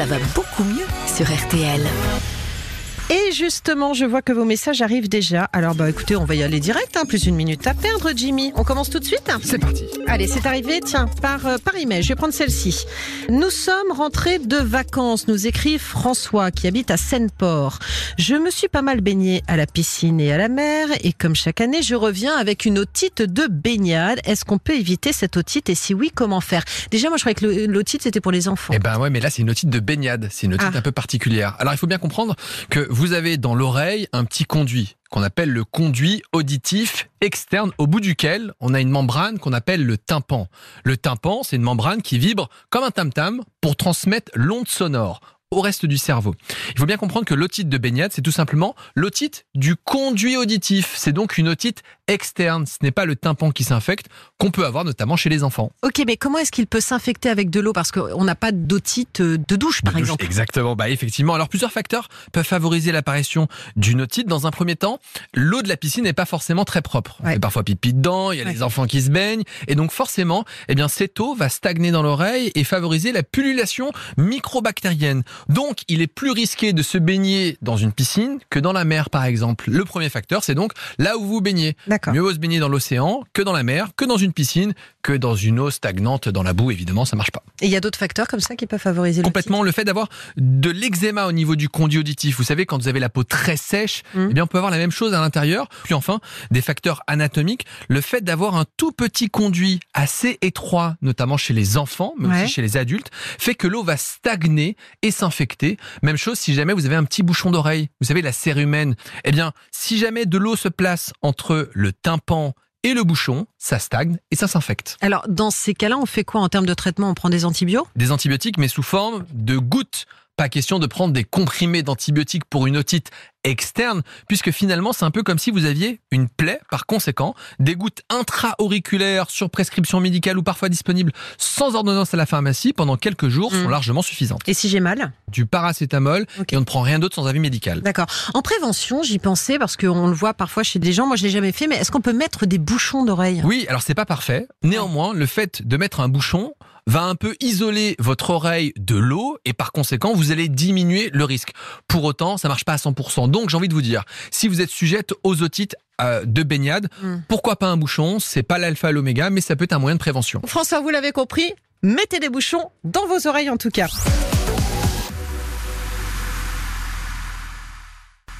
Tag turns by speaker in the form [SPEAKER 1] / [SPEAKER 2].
[SPEAKER 1] ça va beaucoup mieux sur RTL.
[SPEAKER 2] Et justement, je vois que vos messages arrivent déjà. Alors bah écoutez, on va y aller direct, hein, plus une minute à perdre, Jimmy. On commence tout de suite
[SPEAKER 3] C'est parti.
[SPEAKER 2] Allez, c'est arrivé, tiens, par, euh, par email. Je vais prendre celle-ci. Nous sommes rentrés de vacances, nous écrit François, qui habite à Seine-Port. Je me suis pas mal baigné à la piscine et à la mer, et comme chaque année, je reviens avec une otite de baignade. Est-ce qu'on peut éviter cette otite, et si oui, comment faire? Déjà, moi, je croyais que l'otite, c'était pour les enfants.
[SPEAKER 3] Eh ben ouais, mais là c'est une otite de baignade, c'est une otite
[SPEAKER 2] Ah.
[SPEAKER 3] un peu particulière. Alors il faut bien comprendre que vous avez dans l'oreille un petit conduit qu'on appelle le conduit auditif externe au bout duquel on a une membrane qu'on appelle le tympan. Le tympan, c'est une membrane qui vibre comme un tam-tam pour transmettre l'onde sonore au reste du cerveau. Il faut bien comprendre que l'otite de baignade, c'est tout simplement l'otite du conduit auditif. C'est donc une otite externe. Ce n'est pas le tympan qui s'infecte qu'on peut avoir notamment chez les enfants.
[SPEAKER 2] Ok, mais comment est-ce qu'il peut s'infecter avec de l'eau? Parce qu'on n'a pas d'otite euh, de douche, par
[SPEAKER 3] De douche,
[SPEAKER 2] exemple.
[SPEAKER 3] Exactement, bah effectivement. Alors plusieurs facteurs peuvent favoriser l'apparition d'une otite. Dans un premier temps, l'eau de la piscine n'est pas forcément très propre. On
[SPEAKER 2] Ouais.
[SPEAKER 3] fait parfois pipi dedans, il y a
[SPEAKER 2] Ouais.
[SPEAKER 3] les enfants qui se baignent, et donc forcément, eh bien cette eau va stagner dans l'oreille et favoriser la pullulation microbactérienne. Donc il est plus risqué de se baigner dans une piscine que dans la mer, par exemple. Le premier facteur, c'est donc là où vous baignez.
[SPEAKER 2] D'accord.
[SPEAKER 3] Mieux vaut se baigner dans l'océan que dans la mer, que dans une piscine, que dans une eau stagnante dans la boue. Évidemment, ça marche pas.
[SPEAKER 2] Et il y a d'autres facteurs comme ça qui peuvent favoriser
[SPEAKER 3] Complètement, le fait d'avoir de l'eczéma au niveau du conduit auditif. Vous savez, quand vous avez la peau très sèche,
[SPEAKER 2] Mm.
[SPEAKER 3] eh bien, on peut avoir la même chose à l'intérieur. Puis enfin, des facteurs anatomiques. Le fait d'avoir un tout petit conduit assez étroit, notamment chez les enfants, mais
[SPEAKER 2] Ouais.
[SPEAKER 3] aussi chez les adultes, fait que l'eau va stagner et s'infecter. Même chose si jamais vous avez un petit bouchon d'oreille. Vous savez, la cérumen. Eh bien, si jamais de l'eau se place entre le tympan et le bouchon, ça stagne et ça s'infecte.
[SPEAKER 2] Alors, dans ces cas-là, on fait quoi en termes de traitement? On prend des antibiotiques?
[SPEAKER 3] Des antibiotiques, mais sous forme de gouttes. Pas question de prendre des comprimés d'antibiotiques pour une otite externe, puisque finalement c'est un peu comme si vous aviez une plaie. Par conséquent, des gouttes intra-auriculaires sur prescription médicale ou parfois disponibles sans ordonnance à la pharmacie pendant quelques jours sont
[SPEAKER 2] Mm.
[SPEAKER 3] largement suffisantes.
[SPEAKER 2] Et si j'ai mal
[SPEAKER 3] Du paracétamol et on ne prend rien d'autre sans avis médical.
[SPEAKER 2] D'accord. En prévention, j'y pensais parce qu'on le voit parfois chez des gens. Moi, je l'ai jamais fait, mais est-ce qu'on peut mettre des bouchons d'oreille
[SPEAKER 3] Oui, alors c'est pas parfait. Néanmoins, le fait de mettre un bouchon va un peu isoler votre oreille de l'eau et par conséquent, vous allez diminuer le risque. Pour autant, ça marche pas à 100%. Donc, j'ai envie de vous dire, si vous êtes sujette aux otites euh, de baignade,
[SPEAKER 2] Mm.
[SPEAKER 3] pourquoi pas un bouchon? C'est pas l'alpha et l'oméga, mais ça peut être un moyen de prévention.
[SPEAKER 2] François, vous l'avez compris. Mettez des bouchons dans vos oreilles en tout cas.